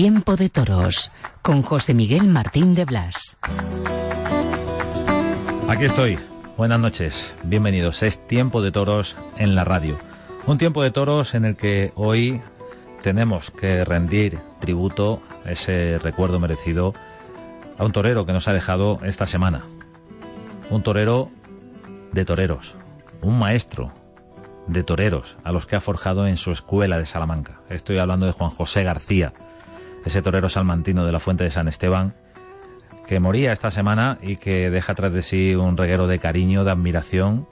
Tiempo de Toros con José Miguel Martín de Blas. Aquí estoy. Buenas noches. Bienvenidos. Es Tiempo de Toros en la radio. Un tiempo de toros en el que hoy tenemos que rendir tributo, ese recuerdo merecido, a un torero que nos ha dejado esta semana. Un torero de toreros. Un maestro de toreros a los que ha forjado en su escuela de Salamanca. Estoy hablando de Juan José García ese torero salmantino de la Fuente de San Esteban, que moría esta semana y que deja tras de sí un reguero de cariño, de admiración.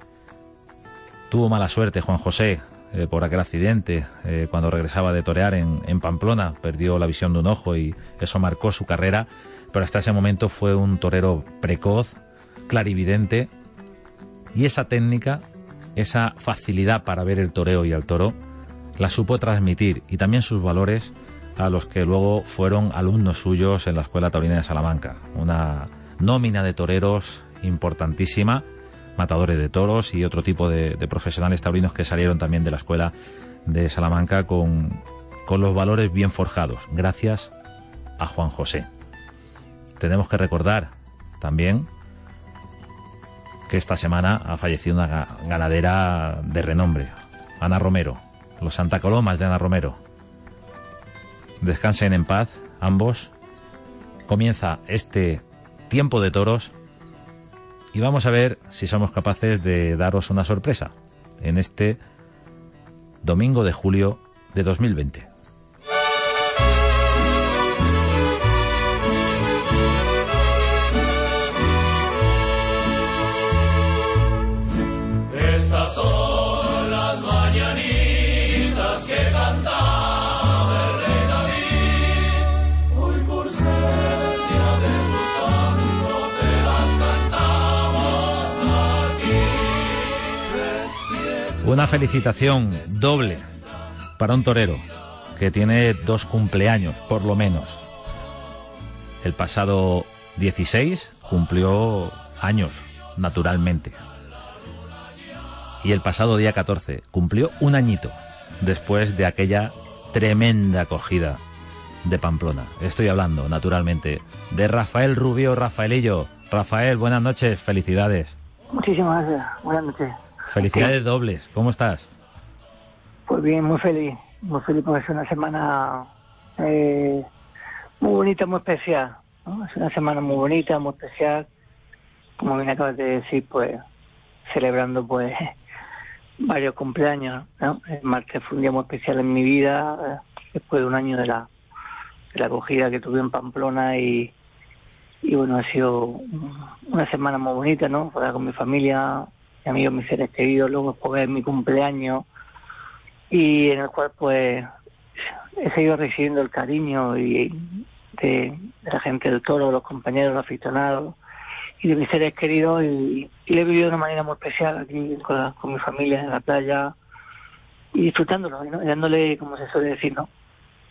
Tuvo mala suerte Juan José eh, por aquel accidente eh, cuando regresaba de torear en, Pamplona, perdió la visión de un ojo y eso marcó su carrera, pero hasta ese momento fue un torero precoz, clarividente. Y esa técnica, esa facilidad para ver el toreo y al toro, la supo transmitir. Y también sus valores a los que luego fueron alumnos suyos en la Escuela Taurina de Salamanca. Una nómina de toreros importantísima, matadores de toros y otro tipo de, profesionales taurinos que salieron también de la Escuela de Salamanca con, con los valores bien forjados, gracias a Juan José. Tenemos que recordar también que esta semana ha fallecido una ganadera de renombre, Ana Romero, los Santa Colomas de Ana Romero, Descansen en paz ambos. Comienza este tiempo de toros y vamos a ver si somos capaces de daros una sorpresa en este domingo de julio de 2020. Una felicitación doble para un torero que tiene dos cumpleaños, por lo menos. El pasado 16 cumplió años, naturalmente. Y el pasado día 14 cumplió un añito después de aquella tremenda acogida de Pamplona. Estoy hablando, naturalmente, de Rafael Rubio Rafaelillo. Rafael, buenas noches, felicidades. Muchísimas gracias, buenas noches. Felicidades dobles, ¿cómo estás? Pues bien, muy feliz, muy feliz porque es una semana eh, muy bonita, muy especial. Es una semana muy bonita, muy especial. Como bien acabas de decir, pues celebrando pues varios cumpleaños. El martes fue un día muy especial en mi vida, eh, después de un año de la, de la acogida que tuve en Pamplona y, y bueno, ha sido una semana muy bonita, ¿no? con mi familia, amigos, mis seres queridos, luego de mi cumpleaños y en el cual pues he seguido recibiendo el cariño y de, la gente del toro, los compañeros, los aficionados y de mis seres queridos y, y he vivido de una manera muy especial aquí con, mi familia en la playa y disfrutándolo, dándole, como se suele decir, ¿no?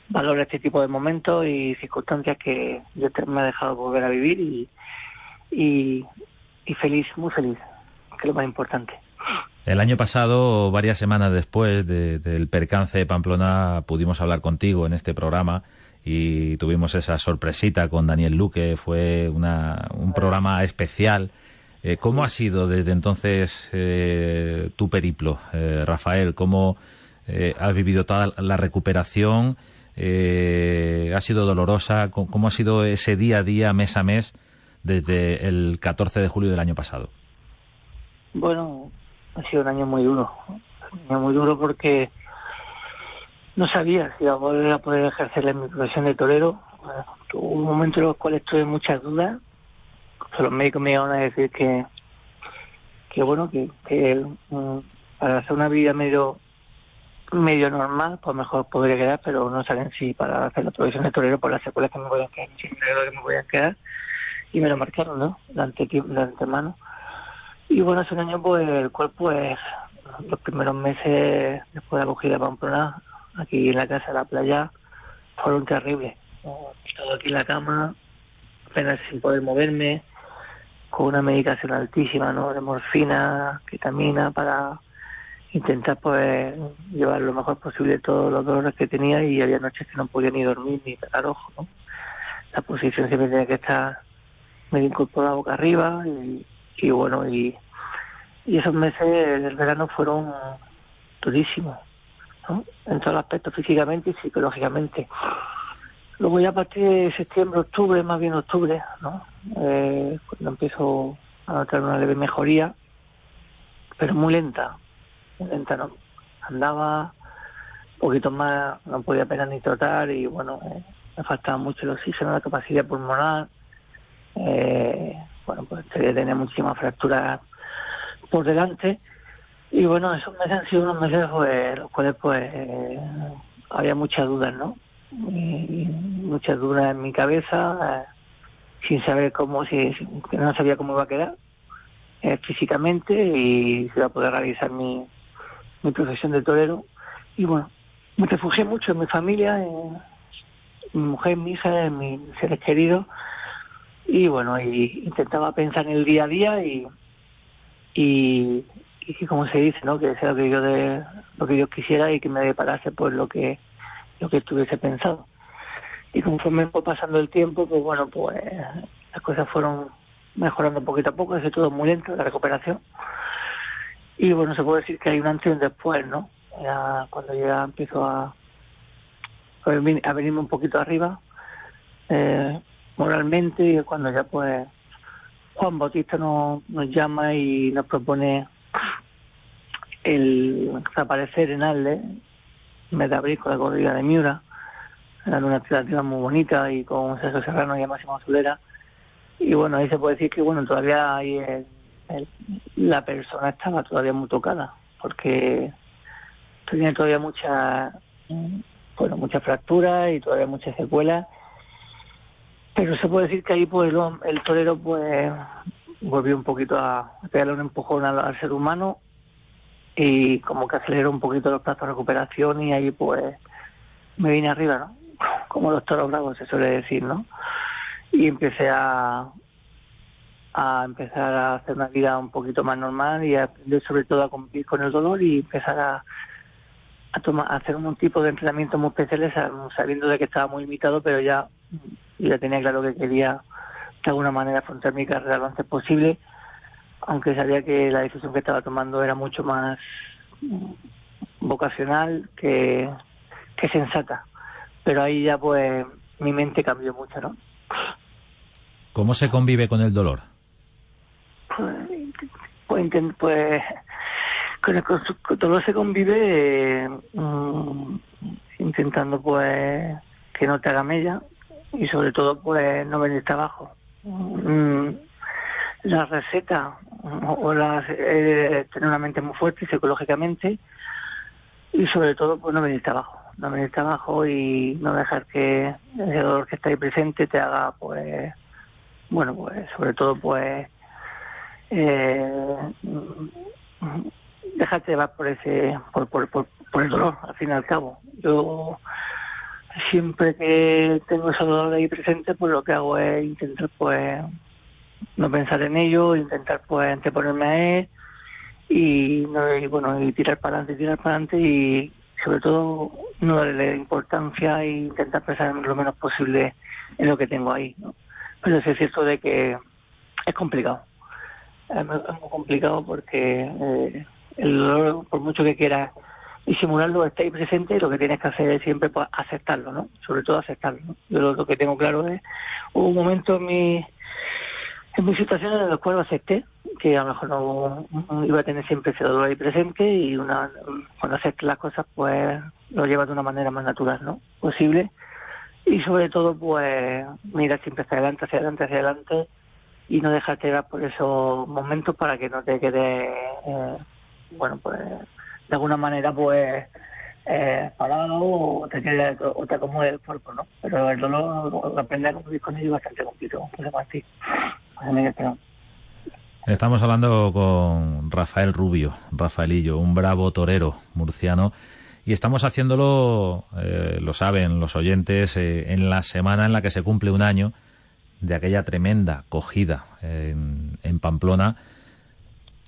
valor a este tipo de momentos y circunstancias que yo me ha dejado volver a vivir y feliz, muy feliz lo más importante. El año pasado, varias semanas después del percance de Pamplona, pudimos hablar contigo en este programa y tuvimos esa sorpresita con Daniel Luque. Fue una, un programa especial. Eh, ¿Cómo ha sido desde entonces eh, tu periplo, eh, Rafael? ¿Cómo has vivido toda la recuperación? ¿Ha sido dolorosa? ¿Cómo ha sido ese día a día, mes a mes, desde el 14 de julio del año pasado? Bueno, ha sido un año muy duro. Un año muy duro porque no sabía si iba a poder, a poder ejercer mi profesión de torero. Hubo un momento en los cuales tuve muchas dudas. Los médicos me iban a decir que, que bueno, que, mm, para hacer una vida medio medio normal, pues mejor podría quedar, pero no saben si para hacer la profesión de torero por las secuelas que me voy a quedar, que me voy a quedar, y me lo marcaron, ¿no? De antemano. Y bueno, hace un año, pues el cuerpo, pues, los primeros meses después de la acogida de Pamplona, aquí en la casa de la playa, fueron terribles. Estaba aquí en la cama, apenas sin poder moverme, con una medicación altísima, ¿no? De morfina, ketamina, para intentar pues llevar lo mejor posible todos los dolores que tenía y había noches que no podía ni dormir ni pegar ojo, ¿no? La posición siempre tenía que estar medio incorporada boca arriba y, bueno, y, y esos meses del verano fueron durísimos. En todos los aspectos, físicamente y psicológicamente. Luego ya a partir de septiembre, octubre, más bien octubre, ¿no? Eh, cuando empiezo a notar una leve mejoría, pero muy lenta, no andaba un poquito más, no podía apenas ni trotar y bueno, eh, me faltaba mucho el oxígeno, la capacidad pulmonar, eh, bueno, pues tenía muchísimas fracturas por delante y bueno, esos meses han sido unos meses pues, los cuales pues eh, había muchas dudas, ¿no? muchas dudas en mi cabeza, sin saber cómo, si, no sabía cómo iba a quedar físicamente y si iba a poder realizar mi, mi profesión de torero. Y bueno, me refugié mucho en mi familia, en mi mujer, en mi hija, en mis seres queridos. Y bueno, y intentaba pensar en el día a día y, y, y como se dice, ¿no? Que sea lo que yo de, lo que yo quisiera y que me deparase pues lo que lo que estuviese pensado. Y conforme fue pasando el tiempo, pues bueno, pues las cosas fueron mejorando poquito a poco, es todo muy lento, la recuperación. Y bueno, se puede decir que hay un antes y un después, ¿no? Cuando ya empiezo a, a venirme un poquito arriba, eh, moralmente, y cuando ya pues Juan Bautista nos, llama y nos propone el aparecer en Alde, mes de abril con la corrida de Miura, era una alternativa muy bonita y con César Serrano y a Máximo Azulera. Y bueno, ahí se puede decir que bueno, todavía el, la persona estaba todavía muy tocada porque tenía todavía mucha bueno muchas fracturas y todavía muchas secuelas pero se puede decir que ahí pues el, torero pues volvió un poquito a pegarle un empujón al, ser humano y como que aceleró un poquito los plazos de recuperación y ahí pues me vine arriba no como los toros bravos se suele decir no y empecé a, a empezar a hacer una vida un poquito más normal y a aprender sobre todo a convivir con el dolor y empezar a, a, tomar, a hacer un tipo de entrenamiento muy especiales sabiendo de que estaba muy limitado, pero ya, ya tenía claro que quería de alguna manera afrontar mi carrera lo antes posible, aunque sabía que la decisión que estaba tomando era mucho más vocacional que, que sensata. Pero ahí ya pues mi mente cambió mucho, ¿no? ¿Cómo se convive con el dolor? pues, pues con el todo se convive mm, intentando pues que no te haga mella y sobre todo pues no venir abajo. Mm, la receta o la eh, tener una mente muy fuerte psicológicamente y sobre todo pues no venir abajo. No venir abajo y no dejar que el dolor que está ahí presente te haga pues bueno pues sobre todo pues eh, déjate llevar por ese por, por, por, el dolor al fin y al cabo. Yo siempre que tengo ese dolor ahí presente pues lo que hago es intentar pues no pensar en ello intentar pues anteponerme a él y, bueno y tirar para adelante tirar para adelante y sobre todo no darle importancia e intentar pensar lo menos posible en lo que tengo ahí ¿no? pero es cierto de que es complicado es muy, complicado porque eh, el dolor, por mucho que quieras disimularlo, está ahí presente y lo que tienes que hacer es siempre pues, aceptarlo, ¿no? Sobre todo aceptarlo. Yo lo, que tengo claro es, hubo un momento en mi, En mis situaciones en las cuales acepté que a lo mejor no, iba a tener siempre ese dolor ahí presente y una, cuando aceptas las cosas, pues lo llevas de una manera más natural, ¿no? Posible. Y sobre todo, pues, mira siempre hacia adelante, hacia adelante, hacia adelante y no dejarte llevar por esos momentos para que no te quede, eh, bueno, pues, de alguna manera, pues, eh, parado o te, quede, o te acomode el cuerpo, ¿no? Pero el dolor, aprender a convivir con ello es bastante complicado. Estamos hablando con Rafael Rubio, Rafaelillo, un bravo torero murciano. Y estamos haciéndolo, eh, lo saben los oyentes, eh, en la semana en la que se cumple un año de aquella tremenda cogida en, Pamplona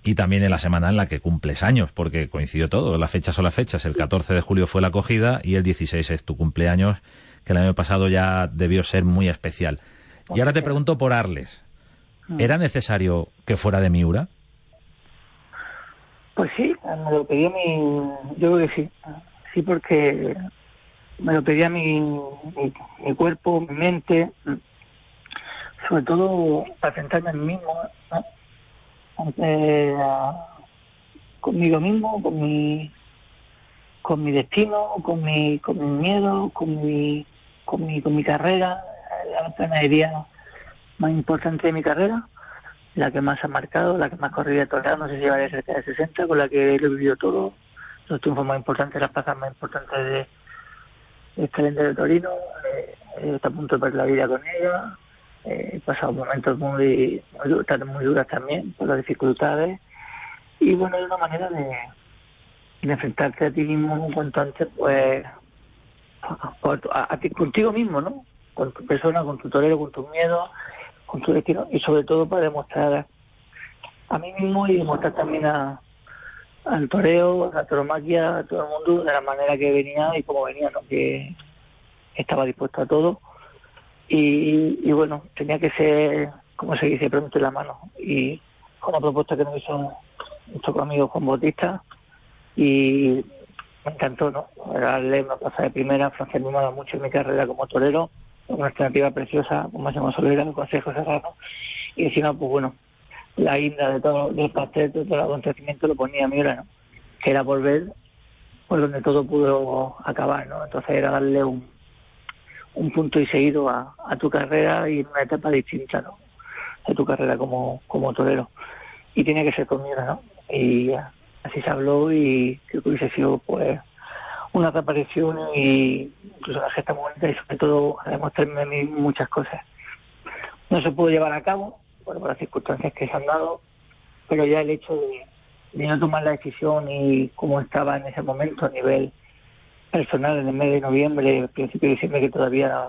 y también en la semana en la que cumples años, porque coincidió todo, las fechas son las fechas. El 14 de julio fue la cogida y el 16 es tu cumpleaños, que el año pasado ya debió ser muy especial. Y ahora te pregunto por Arles. Mm. ¿Era necesario que fuera de Miura? Pues sí, me lo pedía mi... Yo creo que sí. Sí, porque me lo pedía mi, mi, cuerpo, mi mente, sobre todo para sentarme a mí mismo, conmigo mismo, con mi con mi destino, con mi, con mi miedo, con mi, con mi, con mi carrera, la ganadería más importante de mi carrera, la que más ha marcado, la que más corrida toreado, no sé si llevaré cerca de 60, con la que he vivido todo, los triunfos más importantes, las plazas más importantes de, este de Torino, eh, está a punto de perder la vida con ella, eh, he pasado momentos muy, muy, muy duras también, por las dificultades, y bueno, es una manera de, de enfrentarte a ti mismo cuanto antes, pues, a, ti, contigo mismo, ¿no? Con tu persona, con tu torero, con tus miedos, con tu destino y sobre todo para demostrar a mí mismo y demostrar también a, al toreo, a la toromaquia, a todo el mundo de la manera que venía y cómo venía, ¿no? que estaba dispuesto a todo y, y bueno, tenía que ser, como se dice, pronto en la mano y con la propuesta que nos hizo nuestro conmigo Juan Bautista y me encantó, ¿no? Darle una plaza de primera, Francia me dado mucho en mi carrera como torero una alternativa preciosa con Máximo Solera, el Consejo Serrano, y encima, pues bueno, la guinda de todo, del pastel, de todo el acontecimiento lo ponía Miura, ¿no? Que era volver por donde todo pudo acabar, ¿no? Entonces era darle un, un punto y seguido a, tu carrera y en una etapa distinta, ¿no? De tu carrera como, torero. Y tenía que ser con Miura, ¿no? Y así se habló y creo que hubiese sido, pues, una reaparición y incluso la gesta bonita y sobre todo a demostrarme a mí muchas cosas. No se pudo llevar a cabo por las circunstancias que se han dado, pero ya el hecho de, no tomar la decisión y cómo estaba en ese momento a nivel personal en el mes de noviembre, principio de diciembre, que todavía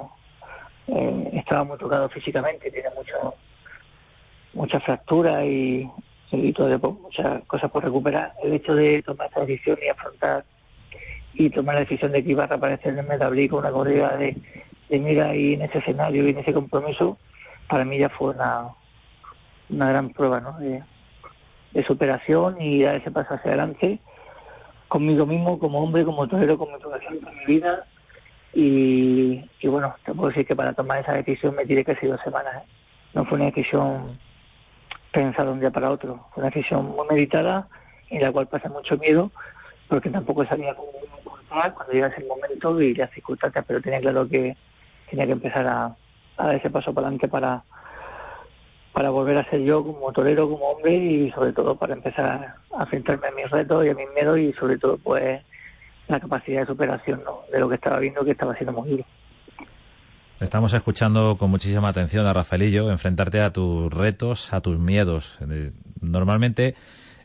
eh, estaba muy tocado físicamente, tiene mucho, mucha fractura y, y todo, muchas cosas por recuperar. El hecho de tomar esta decisión y afrontar y tomar la decisión de que iba a reaparecer en el Metablí con una corrida de, de mira y en ese escenario y en ese compromiso, para mí ya fue una, una gran prueba ¿no? de, superación y dar ese paso hacia adelante conmigo mismo, como hombre, como torero, con mi profesión, con mi vida. Y, y, bueno, te puedo decir que para tomar esa decisión me tiré casi dos semanas. ¿eh? No fue una decisión pensada un día para otro, fue una decisión muy meditada en la cual pasé mucho miedo, porque tampoco sabía cómo contar cuando llegase el momento y las circunstancias, pero tenía claro que tenía que empezar a, dar ese paso para adelante para, para volver a ser yo como torero, como hombre y sobre todo para empezar a enfrentarme a mis retos y a mis miedos y sobre todo pues la capacidad de superación ¿no? de lo que estaba viendo que estaba siendo muy duro. Estamos escuchando con muchísima atención a Rafaelillo, enfrentarte a tus retos, a tus miedos. Eh, normalmente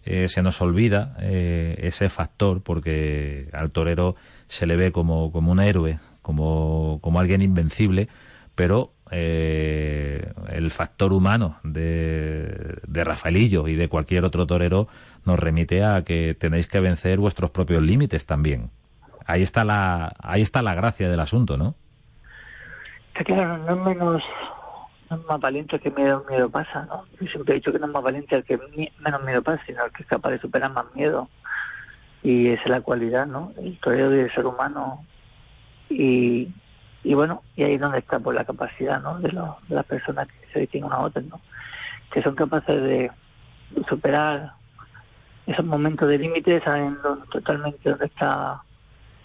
eh, se nos olvida eh, ese factor porque al torero se le ve como, como un héroe, como, como alguien invencible, pero eh, el factor humano de, de Rafaelillo y de cualquier otro torero nos remite a que tenéis que vencer vuestros propios límites también. Ahí está la, ahí está la gracia del asunto, ¿no? Está claro, no menos no es más valiente el que miedo, miedo pasa, ¿no? Yo siempre he dicho que no es más valiente el que menos miedo pasa, sino el que es capaz de superar más miedo. Y esa es la cualidad, ¿no? El torero del ser humano. Y, y bueno, y ahí es donde está pues la capacidad, ¿no? De, de las personas que se distinguen a otras, ¿no? que son capaces de superar esos momentos de límite, saben totalmente dónde está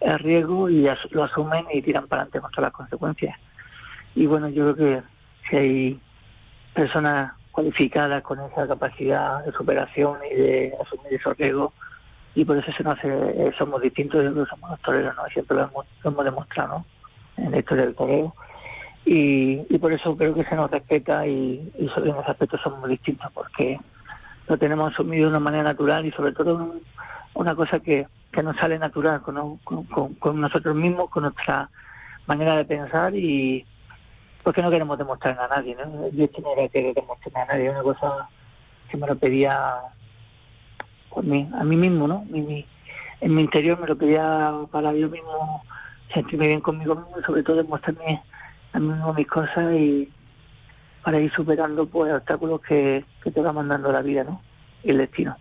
el riesgo y lo asumen y tiran para adelante contra las consecuencias. Y bueno, yo creo que si hay personas cualificadas con esa capacidad de superación y de asumir esos riesgos, y por eso se nos hace, somos distintos, yo somos los toreros, ¿no? Siempre lo hemos, demostrado, En la historia del toreo. Y, y por eso creo que se nos respeta y, y en ese aspecto somos distintos, porque lo tenemos asumido de una manera natural y sobre todo una cosa que, que nos sale natural con, nosotros mismos, con nuestra manera de pensar y porque no queremos demostrar a nadie, ¿no? Yo no era que demostrar a nadie, una cosa que me lo pedía a mí mismo, ¿no? en mi interior me lo pedía para yo mismo sentirme bien conmigo mismo y sobre todo demostrarme a mí mismo mis cosas y para ir superando pues obstáculos que, que te va mandando la vida, ¿no? Y el destino.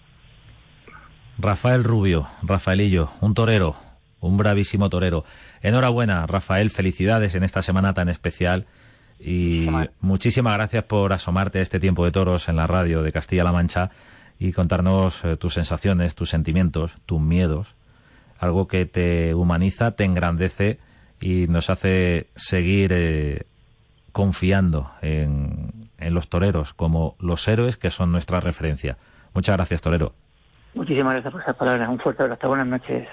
Rafael Rubio, Rafaelillo, un torero, un bravísimo torero. Enhorabuena, Rafael, felicidades en esta semana tan especial y muchísimas gracias por asomarte a este tiempo de toros en la radio de Castilla-La Mancha y contarnos eh, tus sensaciones, tus sentimientos, tus miedos, algo que te humaniza, te engrandece y nos hace seguir eh, confiando en, en los toreros como los héroes que son nuestra referencia. Muchas gracias, torero. Muchísimas gracias por esas palabras. Un fuerte abrazo. Buenas noches.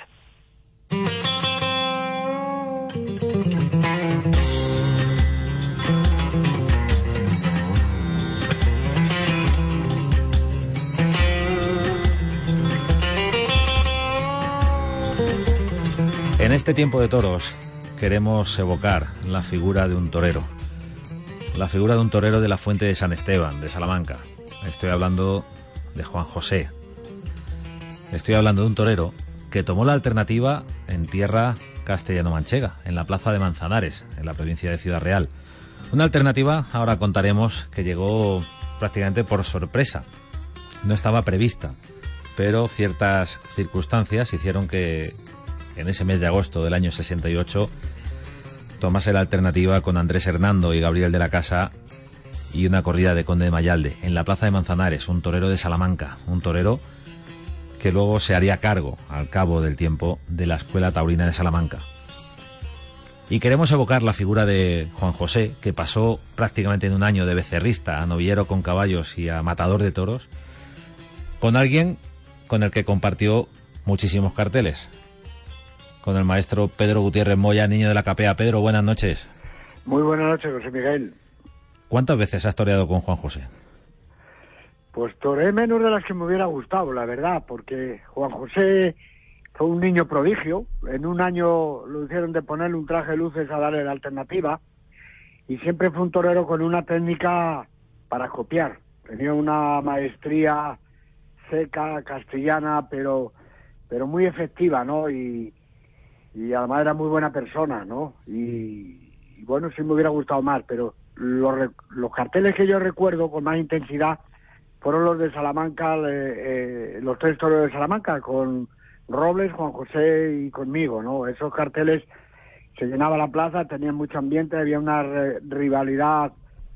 En este tiempo de toros queremos evocar la figura de un torero, la figura de un torero de la Fuente de San Esteban, de Salamanca. Estoy hablando de Juan José. Estoy hablando de un torero que tomó la alternativa en tierra castellano-manchega, en la plaza de Manzanares, en la provincia de Ciudad Real. Una alternativa, ahora contaremos, que llegó prácticamente por sorpresa. No estaba prevista, pero ciertas circunstancias hicieron que en ese mes de agosto del año 68 tomase la alternativa con Andrés Hernando y Gabriel de la Casa y una corrida de Conde de Mayalde en la plaza de Manzanares, un torero de Salamanca, un torero que luego se haría cargo, al cabo del tiempo, de la Escuela Taurina de Salamanca. Y queremos evocar la figura de Juan José, que pasó prácticamente en un año de becerrista a novillero con caballos y a matador de toros, con alguien con el que compartió muchísimos carteles, con el maestro Pedro Gutiérrez Moya, niño de la capea. Pedro, buenas noches. Muy buenas noches, José Miguel. ¿Cuántas veces has toreado con Juan José? Pues toreé menos de las que me hubiera gustado, la verdad, porque Juan José fue un niño prodigio. En un año lo hicieron de ponerle un traje de luces a darle la alternativa. Y siempre fue un torero con una técnica para copiar. Tenía una maestría seca, castellana, pero, pero muy efectiva, ¿no? Y, y además era muy buena persona, ¿no? Y, bueno, sí me hubiera gustado más, pero los, los, carteles que yo recuerdo con más intensidad fueron los de Salamanca, eh, los tres toros de Salamanca, con Robles, Juan José y conmigo, ¿no? Esos carteles se llenaba la plaza, tenían mucho ambiente, había una rivalidad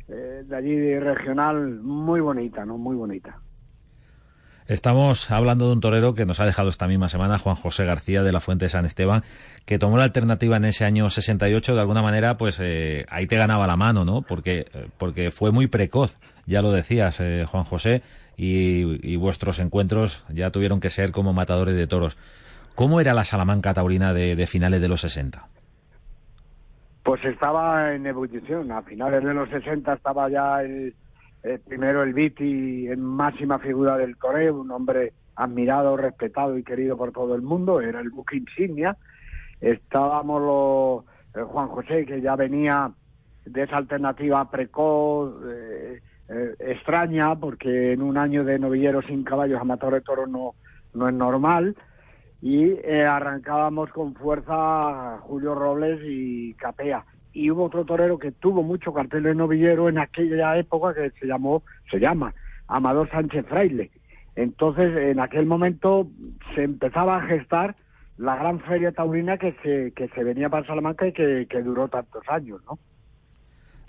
eh, de allí regional muy bonita, ¿no? Muy bonita. Estamos hablando de un torero que nos ha dejado esta misma semana, Juan José García de la Fuente de San Esteban, que tomó la alternativa en ese año 68, de alguna manera, pues eh, ahí te ganaba la mano, ¿no? Porque, eh, porque fue muy precoz, ya lo decías, eh, Juan José, y, vuestros encuentros ya tuvieron que ser como matadores de toros. ¿Cómo era la Salamanca taurina de, de finales de los 60? Pues estaba en ebullición. A finales de los 60 estaba ya el eh, primero el Viti en máxima figura del toreo, un hombre admirado, respetado y querido por todo el mundo, era el buque insignia. Estábamos los, eh, Juan José, que ya venía de esa alternativa precoz, eh, extraña, porque en un año de novillero sin caballos, amateur de toros no, no es normal. Y arrancábamos con fuerza Julio Robles y Capea y hubo otro torero que tuvo mucho cartel de novillero en aquella época que se llamó, se llama Amador Sánchez Fraile. Entonces, en aquel momento se empezaba a gestar la gran feria taurina que se, que se venía para Salamanca y que, duró tantos años, ¿no?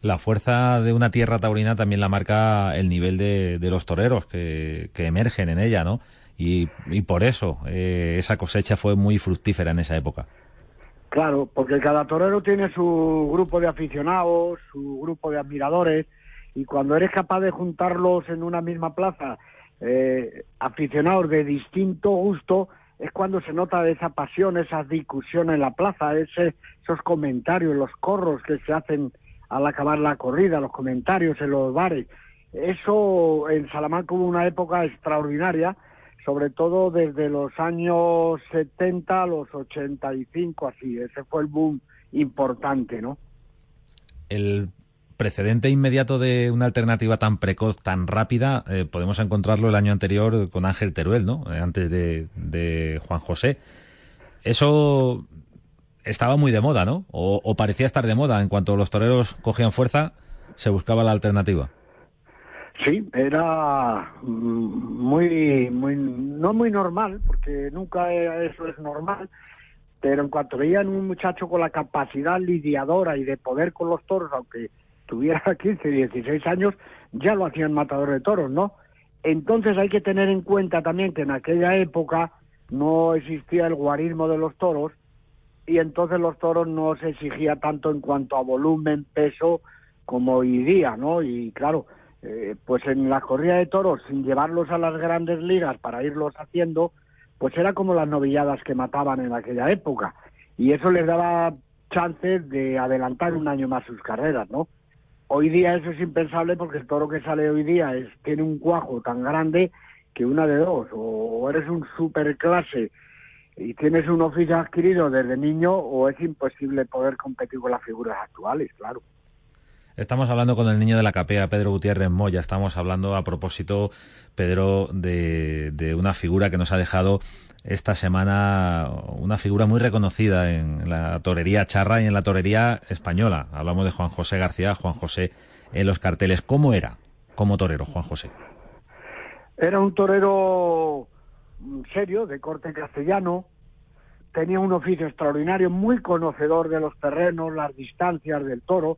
la fuerza de una tierra taurina también la marca el nivel de, los toreros que, emergen en ella, ¿no? Y, y por eso eh, esa cosecha fue muy fructífera en esa época. Claro, porque cada torero tiene su grupo de aficionados, su grupo de admiradores, y cuando eres capaz de juntarlos en una misma plaza, eh, aficionados de distinto gusto, es cuando se nota esa pasión, esa discusión en la plaza, ese, esos comentarios, los corros que se hacen al acabar la corrida, los comentarios en los bares. Eso en Salamanca hubo una época extraordinaria, sobre todo desde los años 70 a los 85, así. Ese fue el boom importante, ¿no? El precedente inmediato de una alternativa tan precoz, tan rápida, eh, podemos encontrarlo el año anterior con Ángel Teruel, ¿no? Eh, antes de, de Juan José. Eso estaba muy de moda, ¿no? O, parecía estar de moda. En cuanto los toreros cogían fuerza, se buscaba la alternativa. Sí, era mm, muy, muy, no muy normal, porque nunca eso es normal, pero en cuanto veían un muchacho con la capacidad lidiadora y de poder con los toros, aunque tuviera 15, 16 años, ya lo hacían matador de toros, ¿no? Entonces hay que tener en cuenta también que en aquella época no existía el guarismo de los toros y entonces los toros no se exigía tanto en cuanto a volumen, peso, como hoy día, ¿no? Y claro, eh, pues en la corrida de toros, sin llevarlos a las grandes ligas para irlos haciendo, pues era como las novilladas que mataban en aquella época. Y eso les daba chances de adelantar un año más sus carreras, ¿no? Hoy día eso es impensable porque el toro que sale hoy día es, tiene un cuajo tan grande que una de dos, o eres un superclase y tienes un oficio adquirido desde niño o es imposible poder competir con las figuras actuales, claro. Estamos hablando con el niño de la capea, Pedro Gutiérrez Moya. Estamos hablando a propósito, Pedro, de, de, una figura que nos ha dejado esta semana, una figura muy reconocida en la torería charra y en la torería española. Hablamos de Juan José García, Juan José en los carteles. ¿Cómo era como torero, Juan José? Era un torero serio, de corte castellano, tenía un oficio extraordinario, muy conocedor de los terrenos, las distancias del toro,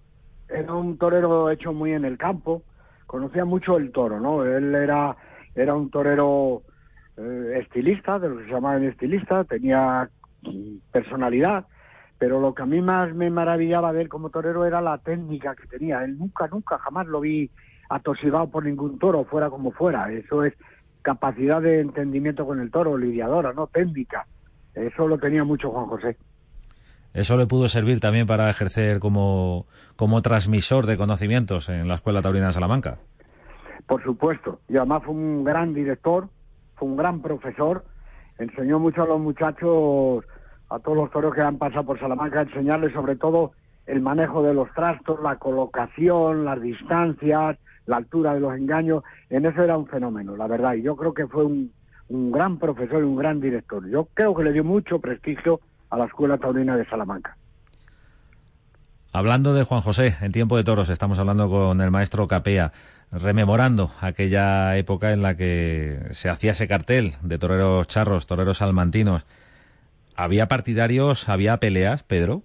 era un torero hecho muy en el campo, conocía mucho el toro, ¿no? Él era, era un torero eh, estilista, de lo que se llamaban estilista, tenía personalidad, pero lo que a mí más me maravillaba de él como torero era la técnica que tenía. Él nunca, nunca, jamás lo vi atosigado por ningún toro, fuera como fuera. Eso es capacidad de entendimiento con el toro, lidiadora, ¿no? Técnica. Eso lo tenía mucho Juan José. Eso le pudo servir también para ejercer como, como transmisor de conocimientos en la Escuela Taurina de Salamanca. Por supuesto. Y además fue un gran director, fue un gran profesor. Enseñó mucho a los muchachos, a todos los toros que han pasado por Salamanca, enseñarles sobre todo el manejo de los trastos, la colocación, las distancias, la altura de los engaños, en eso era un fenómeno, la verdad, y yo creo que fue un, un gran profesor y un gran director. Yo creo que le dio mucho prestigio a la Escuela Taurina de Salamanca. Hablando de Juan José, en tiempo de toros, estamos hablando con el maestro Capea, rememorando aquella época en la que se hacía ese cartel de toreros charros, toreros salmantinos. ¿Había partidarios, había peleas, Pedro?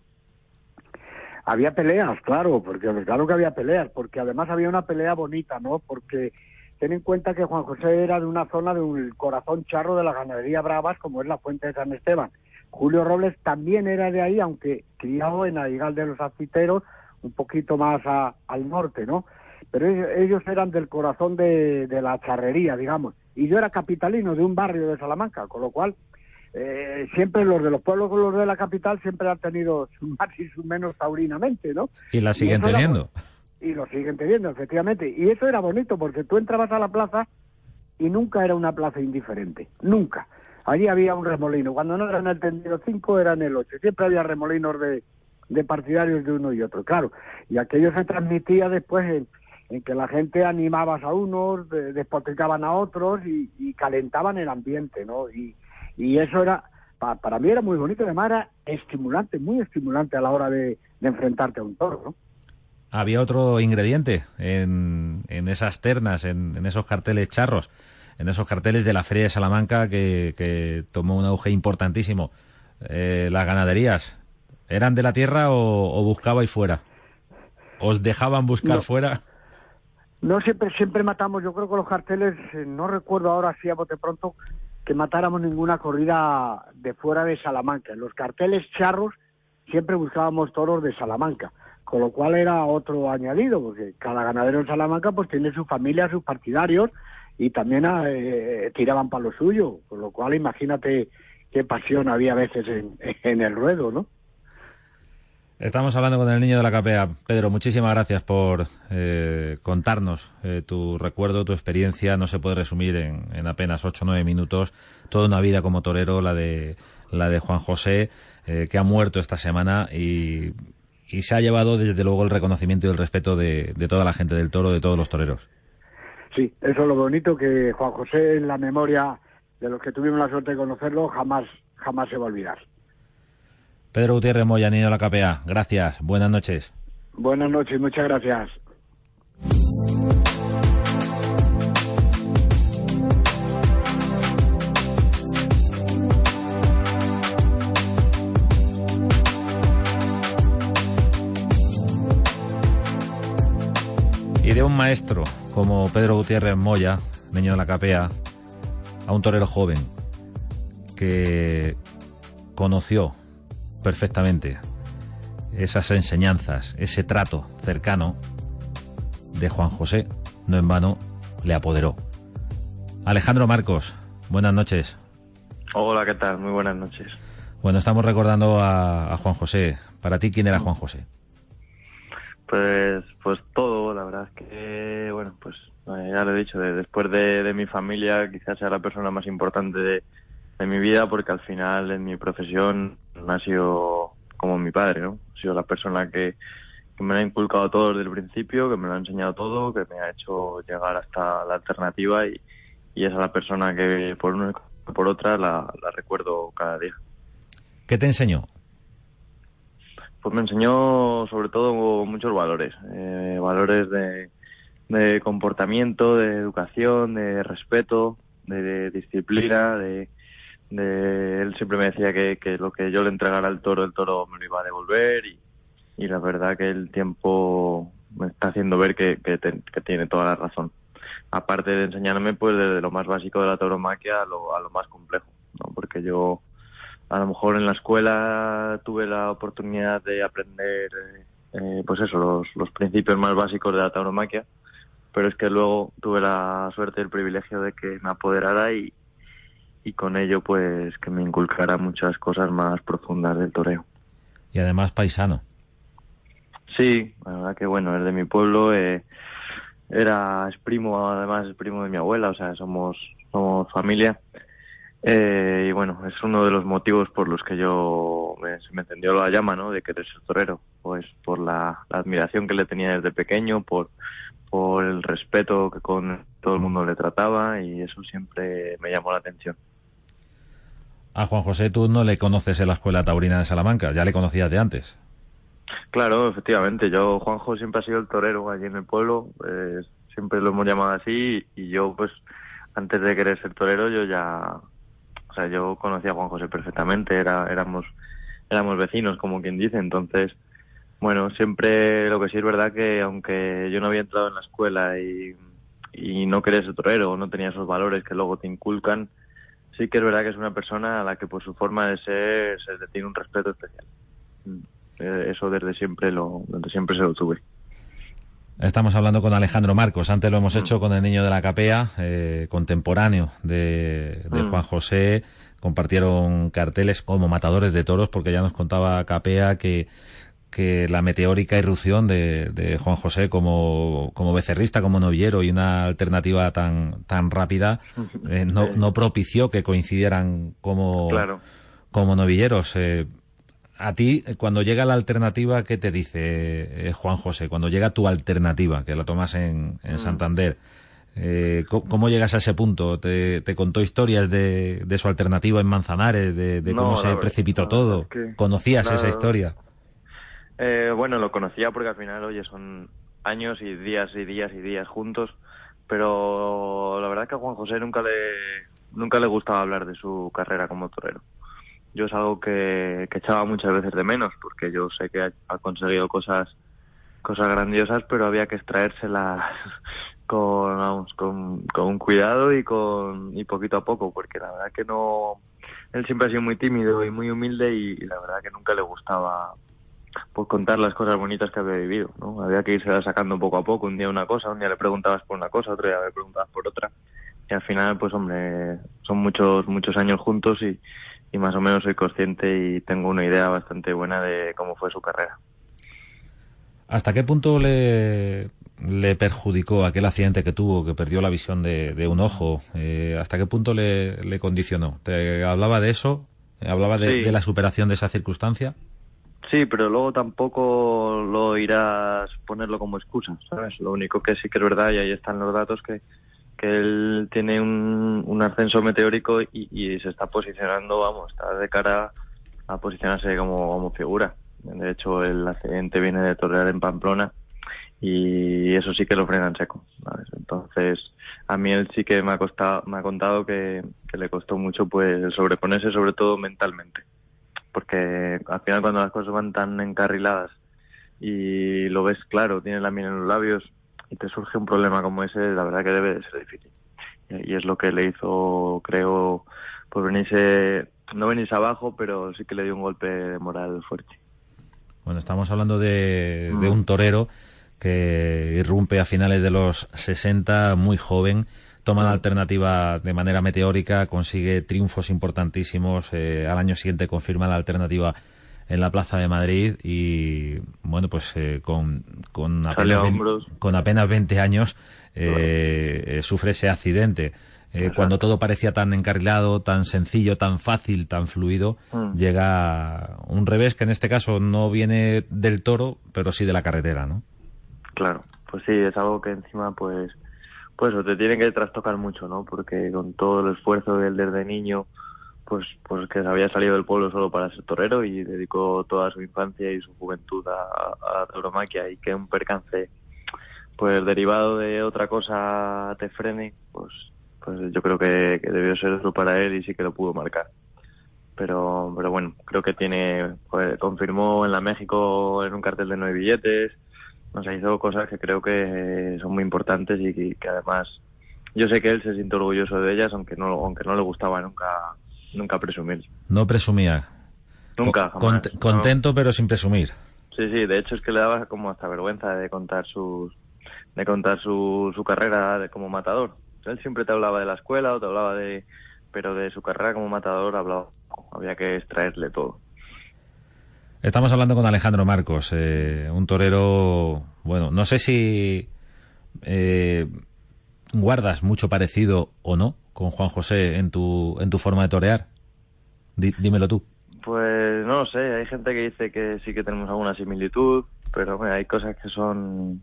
Había peleas, claro, porque claro que había peleas, porque además había una pelea bonita, ¿no? Porque ten en cuenta que Juan José era de una zona de un corazón charro de la ganadería Bravas, como es la Fuente de San Esteban. Julio Robles también era de ahí, aunque criado en Aigal de los Aciteros, un poquito más al norte, ¿no? Pero ellos, eran del corazón de, de la charrería, digamos. Y yo era capitalino de un barrio de Salamanca, con lo cual eh, siempre los de los pueblos los de la capital siempre han tenido su más y su menos taurinamente, ¿no? Y la siguen teniendo. y lo siguen teniendo, efectivamente. Y eso era bonito porque tú entrabas a la plaza y nunca era una plaza indiferente, nunca. Allí había un remolino. Cuando no eran el tendido 5, eran el 8. Siempre había remolinos de, partidarios de uno y otro, claro. Y aquello se transmitía después en, que la gente animaba a unos, despotricaban a otros y, calentaban el ambiente, ¿no? Y, y eso era, para, mí era muy bonito, además era estimulante, muy estimulante a la hora de, enfrentarte a un toro, ¿no? Había otro ingrediente en, en esas ternas, en, esos carteles charros, en esos carteles de la Feria de Salamanca que, tomó un auge importantísimo. Eh, las ganaderías, ¿eran de la tierra o, buscaba y fuera? ¿Os dejaban buscar fuera? No, siempre, siempre matamos, yo creo que los carteles, eh, no recuerdo ahora si a bote pronto, que matáramos ninguna corrida de fuera de Salamanca. En los carteles charros siempre buscábamos toros de Salamanca, con lo cual era otro añadido, porque cada ganadero en Salamanca pues tiene su familia, sus partidarios, y también eh, tiraban para lo suyo, con lo cual imagínate qué pasión había a veces en, en el ruedo, ¿no? Estamos hablando con el niño de la capea. Pedro, muchísimas gracias por eh, contarnos eh, tu recuerdo, tu experiencia. No se puede resumir en, apenas ocho o nueve minutos toda una vida como torero, la de, la de Juan José, eh, que ha muerto esta semana y, se ha llevado desde luego el reconocimiento y el respeto de toda la gente del toro, de todos los toreros. Sí, eso es lo bonito que Juan José en la memoria de los que tuvimos la suerte de conocerlo jamás, jamás se va a olvidar. Pedro Gutiérrez Moya, Niño de la KPA. Gracias. Buenas noches. Buenas noches, muchas gracias. Y de un maestro como Pedro Gutiérrez Moya, niño de la capea, a un torero joven que conoció perfectamente esas enseñanzas, ese trato cercano de Juan José, no en vano le apoderó. Alejandro Marcos, buenas noches. Hola, ¿qué tal? Muy buenas noches. Bueno, estamos recordando a, Juan José. Para ti, ¿quién era Juan José? Pues, pues todo, la verdad es que, bueno, pues eh, ya lo he dicho, después de, de, mi familia, quizás sea la persona más importante de, de mi vida porque al final en mi profesión ha sido como mi padre, ¿no? Ha sido la persona que, me lo ha inculcado todo desde el principio, que me lo ha enseñado todo, que me ha hecho llegar hasta la alternativa y, y es la persona que por una por otra la, recuerdo cada día. ¿Qué te enseñó? Pues me enseñó sobre todo muchos valores, eh, valores de, de comportamiento, de educación, de respeto, de disciplina, de, de, él siempre me decía que, lo que yo le entregara al toro, el toro me lo iba a devolver y, la verdad que el tiempo me está haciendo ver que, que, tiene toda la razón. Aparte de enseñarme pues desde lo más básico de la tauromaquia a lo, a lo más complejo, ¿no? porque yo a lo mejor en la escuela tuve la oportunidad de aprender eh, pues eso, los, los principios más básicos de la tauromaquia, pero es que luego tuve la suerte y el privilegio de que me apoderara y, y con ello pues que me inculcara muchas cosas más profundas del toreo. Y además paisano. Sí, la verdad que bueno, es de mi pueblo, eh, era es primo, además es primo de mi abuela, o sea, somos, somos familia. Eh, y bueno, es uno de los motivos por los que yo me, me encendió la llama, ¿no? De querer ser torero, pues por la, la admiración que le tenía desde pequeño, por, por el respeto que con todo el mundo le trataba y eso siempre me llamó la atención. A Juan José tú no le conoces en la Escuela Taurina de Salamanca, ya le conocías de antes. Claro, efectivamente. Yo, Juanjo, siempre ha sido el torero allí en el pueblo. Eh, siempre lo hemos llamado así. Y yo, pues, antes de querer ser torero, yo ya. Sea, yo conocía a Juan José perfectamente. Era, éramos, éramos vecinos, como quien dice. Entonces, bueno, siempre lo que sí es verdad que, aunque yo no había entrado en la escuela y, y no quería ser torero, no tenía esos valores que luego te inculcan, sí que es verdad que es una persona a la que por su forma de ser se le tiene un respeto especial. Mm. Eh, eso desde siempre lo, desde siempre se lo tuve. Estamos hablando con Alejandro Marcos. Antes lo hemos mm. hecho con el niño de la capea, eh, contemporáneo de, de mm. Juan José. Compartieron carteles como matadores de toros, porque ya nos contaba Capea que que la meteórica irrupción de, Juan José como, como, becerrista, como novillero y una alternativa tan, tan rápida eh, no, no, propició que coincidieran como, como novilleros. Eh, a ti, cuando llega la alternativa, ¿qué te dice eh, Juan José? Cuando llega tu alternativa, que la tomas en, en mm. Santander, ¿cómo, llegas a ese punto? ¿Te, te contó historias de, de, su alternativa en Manzanares, de, cómo se precipitó todo? ¿Conocías esa historia? Eh, bueno, lo conocía porque al final, oye, son años y días y días y días juntos, pero la verdad es que a Juan José nunca le, nunca le gustaba hablar de su carrera como torero. Yo es algo que, echaba muchas veces de menos, porque yo sé que ha, conseguido cosas cosas grandiosas, pero había que extraérselas con, vamos, con, con cuidado y con y poquito a poco, porque la verdad que no, él siempre ha sido muy tímido y muy humilde y, la verdad que nunca le gustaba pues contar las cosas bonitas que había vivido, ¿no? Había que irse sacando poco a poco, un día una cosa, un día le preguntabas por una cosa, otro día le preguntabas por otra, y al final, pues hombre, son muchos, muchos años juntos y, y más o menos soy consciente y tengo una idea bastante buena de cómo fue su carrera. ¿Hasta qué punto le, le perjudicó aquel accidente que tuvo, que perdió la visión de, un ojo? Eh, ¿Hasta qué punto le, le, condicionó? ¿Te hablaba de eso? ¿Hablaba de, la superación de esa circunstancia? Sí, pero luego tampoco lo irás ponerlo como excusa, ¿sabes? Lo único que sí que es verdad, y ahí están los datos, que, que él tiene un, un ascenso meteórico y, se está posicionando, vamos, está de cara a posicionarse como, como figura. De hecho, el accidente viene de torear en Pamplona y eso sí que lo frena en seco. Entonces, a mí él sí que me ha costado, me ha contado que, le costó mucho pues sobreponerse, sobre todo mentalmente, porque al final cuando las cosas van tan encarriladas y lo ves claro, tienes la miel en los labios y te surge un problema como ese, la verdad que debe de ser difícil. Y es lo que le hizo, creo, pues venirse, no venirse abajo, pero sí que le dio un golpe de moral fuerte. Bueno, estamos hablando de, de un torero que irrumpe a finales de los 60, muy joven, toma la alternativa de manera meteórica, consigue triunfos importantísimos, eh, al año siguiente confirma la alternativa en la Plaza de Madrid y bueno pues eh, con, con, apenas 20, con apenas 20 años eh, sufre ese accidente. cuando todo parecía tan encarrilado, tan sencillo, tan fácil, tan fluido, mm. llega un revés que en este caso no viene del toro, pero sí de la carretera, ¿no? Claro, pues sí, es algo que encima pues pues te tiene que trastocar mucho, ¿no? Porque con todo el esfuerzo de él desde niño, pues pues que había salido del pueblo solo para ser torero y dedicó toda su infancia y su juventud a, a tauromaquia y que un percance pues derivado de otra cosa te frene, pues pues yo creo que, debió ser eso para él y sí que lo pudo marcar. Pero pero bueno, creo que tiene pues, confirmó en la México en un cartel de nueve billetes, nos ha hizo cosas que creo que son muy importantes y que, además yo sé que él se siente orgulloso de ellas, aunque no, aunque no le gustaba nunca, nunca presumir. No presumía. Nunca. contento, pero sin presumir. Sí, sí. De hecho es que le daba como hasta vergüenza de contar sus, de contar su, su carrera de, como matador. Él siempre te hablaba de la escuela o te hablaba de, pero de su carrera como matador hablaba, había que extraerle todo. Estamos hablando con Alejandro Marcos, eh, un torero, bueno, no sé si eh, guardas mucho parecido o no con Juan José en tu, en tu forma de torear. dímelo tú. Pues no lo sé, hay gente que dice que sí que tenemos alguna similitud, pero hay cosas que son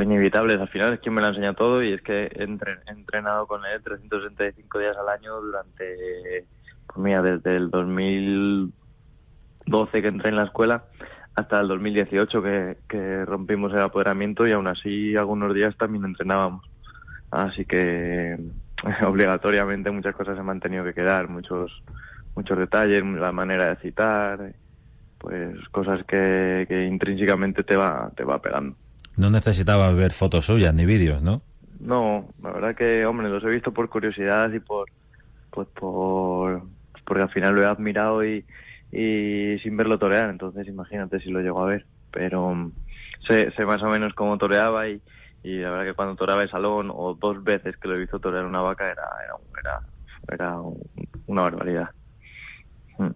inevitables. Al final es quien me lo enseña todo y es que he entrenado con él 365 días al año durante, pues mira, desde el 2000 12 que entré en la escuela hasta el 2018 que, que rompimos el apoderamiento y aún así algunos días también entrenábamos. Así que obligatoriamente muchas cosas se han mantenido que quedar, muchos muchos detalles, la manera de citar, pues cosas que, que intrínsecamente te va te va pegando. No necesitabas ver fotos suyas ni vídeos, ¿no? No, la verdad que, hombre, los he visto por curiosidad y por, pues por, porque al final lo he admirado y, y sin verlo torear, entonces imagínate si lo llego a ver. Pero mm, sé, sé más o menos cómo toreaba y, y la verdad que cuando toreaba el salón o dos veces que lo he visto torear una vaca era, era, era, una barbaridad. Mm.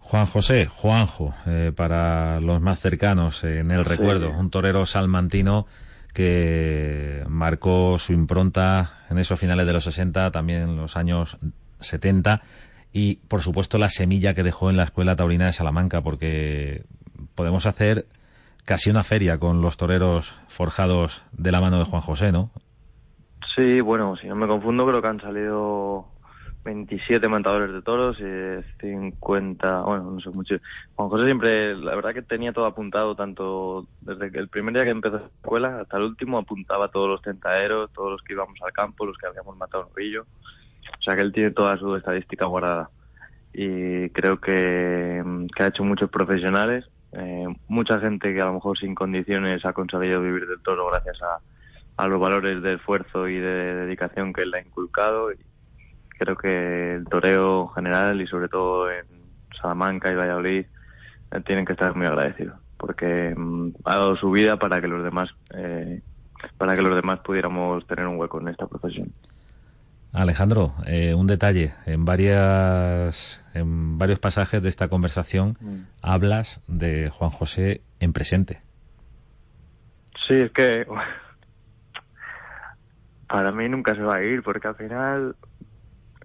Juan José, Juanjo, eh, para los más cercanos eh, en el recuerdo, un torero salmantino que marcó su impronta en esos finales de los 60, también en los años 70 y por supuesto la semilla que dejó en la Escuela Taurina de Salamanca, porque podemos hacer casi una feria con los toreros forjados de la mano de Juan José, ¿no? Sí, bueno, si no me confundo, creo que han salido 27 montadores de toros y 50, bueno, no sé mucho. Juan José siempre, la verdad que tenía todo apuntado, tanto desde que el primer día que empezó la escuela hasta el último, apuntaba todos los tentaderos, todos los que íbamos al campo, los que habíamos matado un rillo. O sea que él tiene toda su estadística guardada. Y creo que, ha hecho muchos profesionales eh, mucha gente que a lo mejor sin condiciones ha conseguido vivir del toro gracias a, los valores de esfuerzo y de dedicación que él ha inculcado. Y creo que el toreo general y sobre todo en Salamanca y Valladolid eh, tienen que estar muy agradecidos porque mm, ha dado su vida para que los demás eh, para que los demás pudiéramos tener un hueco en esta profesión. Alejandro, eh, un detalle. En varias, en varios pasajes de esta conversación mm. hablas de Juan José en presente. Sí, es que para mí nunca se va a ir, porque al final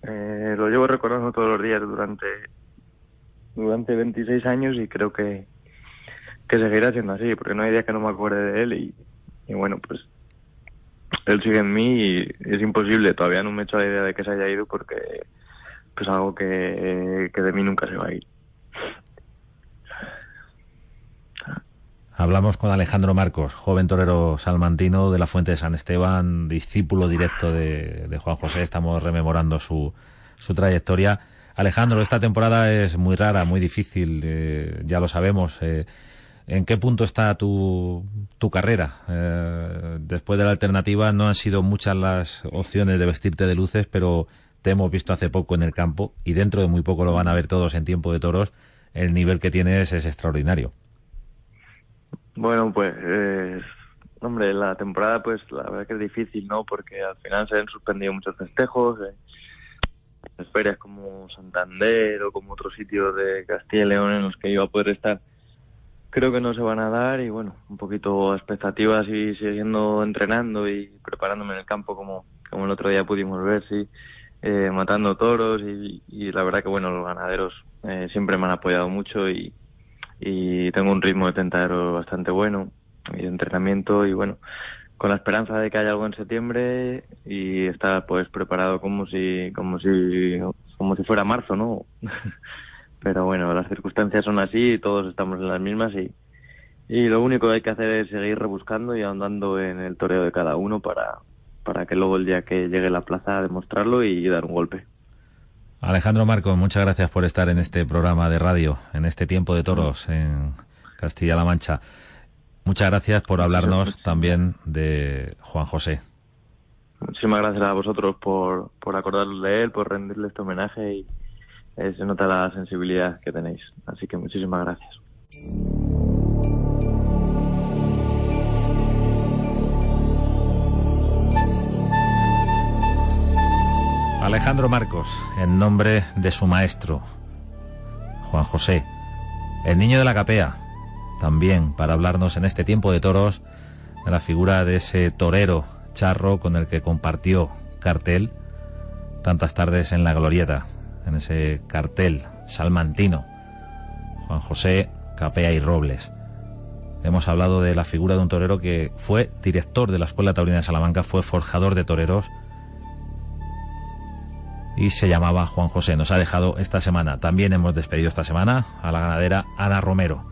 eh, lo llevo recordando todos los días durante durante 26 años y creo que, que seguirá siendo así, porque no hay día que no me acuerde de él y, y bueno, pues él sigue en mí y es imposible, todavía no me he hecho la idea de que se haya ido porque es algo que, de mí nunca se va a ir. Hablamos con Alejandro Marcos, joven torero salmantino de la Fuente de San Esteban, discípulo directo de, Juan José. Estamos rememorando su, su, trayectoria. Alejandro, esta temporada es muy rara, muy difícil, eh, ya lo sabemos. Eh, ¿En qué punto está tu, tu carrera? Eh, después de la alternativa no han sido muchas las opciones de vestirte de luces, pero te hemos visto hace poco en el campo y dentro de muy poco lo van a ver todos en tiempo de toros. El nivel que tienes es extraordinario. Bueno, pues, hombre, la temporada, pues la verdad que es difícil, ¿no? Porque al final se han suspendido muchos festejos. Eh, ferias como Santander o como otros sitios de Castilla y León en los que iba a poder estar creo que no se van a dar y bueno, un poquito expectativas y siguiendo entrenando y preparándome en el campo como, como el otro día pudimos ver, sí, eh, matando toros y, la verdad que bueno, los ganaderos eh, siempre me han apoyado mucho y, y tengo un ritmo de tentadero bastante bueno y de entrenamiento y bueno, con la esperanza de que haya algo en septiembre y estar pues preparado como si, como si, como si fuera marzo, ¿no? pero bueno, las circunstancias son así y todos estamos en las mismas y, y lo único que hay que hacer es seguir rebuscando y andando en el toreo de cada uno para, para que luego el día que llegue a la plaza demostrarlo y dar un golpe. Alejandro Marco, muchas gracias por estar en este programa de radio, en este tiempo de toros en Castilla-La Mancha. Muchas gracias por hablarnos también de Juan José. Muchísimas gracias a vosotros por, por acordaros de él, por rendirle este homenaje y, eh, se nota la sensibilidad que tenéis. Así que muchísimas gracias. Alejandro Marcos, en nombre de su maestro, Juan José, el niño de la capea, también para hablarnos en este tiempo de toros de la figura de ese torero charro con el que compartió cartel tantas tardes en la glorieta en ese cartel salmantino. Juan José Capea y Robles. Hemos hablado de la figura de un torero que fue director de la Escuela Taurina de Salamanca, fue forjador de toreros y se llamaba Juan José. Nos ha dejado esta semana. También hemos despedido esta semana a la ganadera Ana Romero.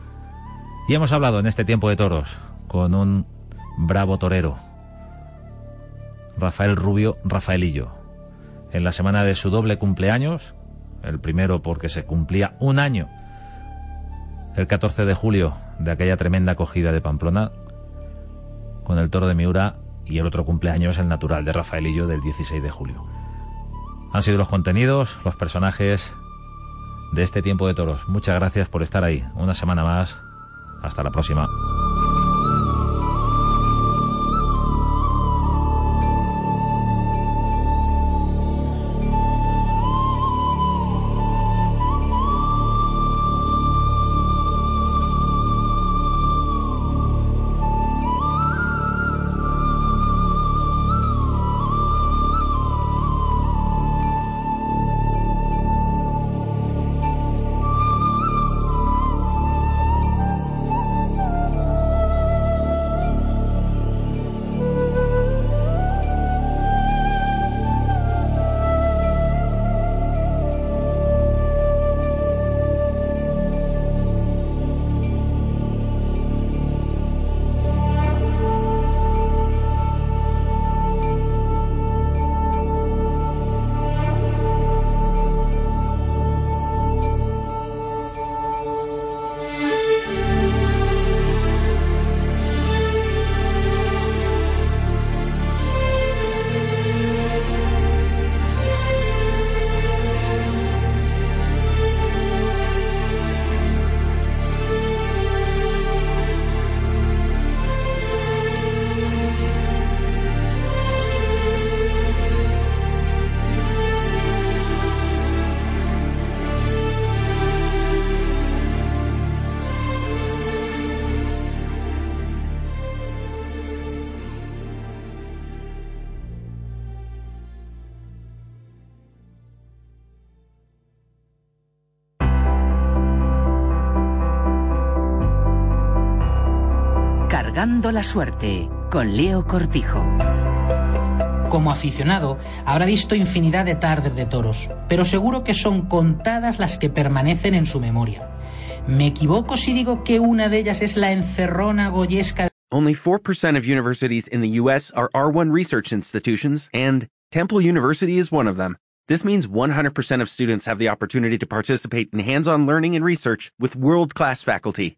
Y hemos hablado en este tiempo de toros con un bravo torero, Rafael Rubio Rafaelillo. En la semana de su doble cumpleaños, el primero porque se cumplía un año, el 14 de julio, de aquella tremenda acogida de Pamplona, con el toro de Miura, y el otro cumpleaños, el natural de Rafaelillo, del 16 de julio. Han sido los contenidos, los personajes de este tiempo de toros. Muchas gracias por estar ahí. Una semana más. Hasta la próxima. La suerte con Leo Cortijo. Como aficionado, habrá visto infinidad de tardes de toros, pero seguro que son contadas las que permanecen en su memoria. ¿Me equivoco si digo que una de ellas es la encerrona goyesca? Only 4% of universities in the U.S. are R1 research institutions, and Temple University is one of them. This means 100% of students have the opportunity to participate in hands-on learning and research with world-class faculty.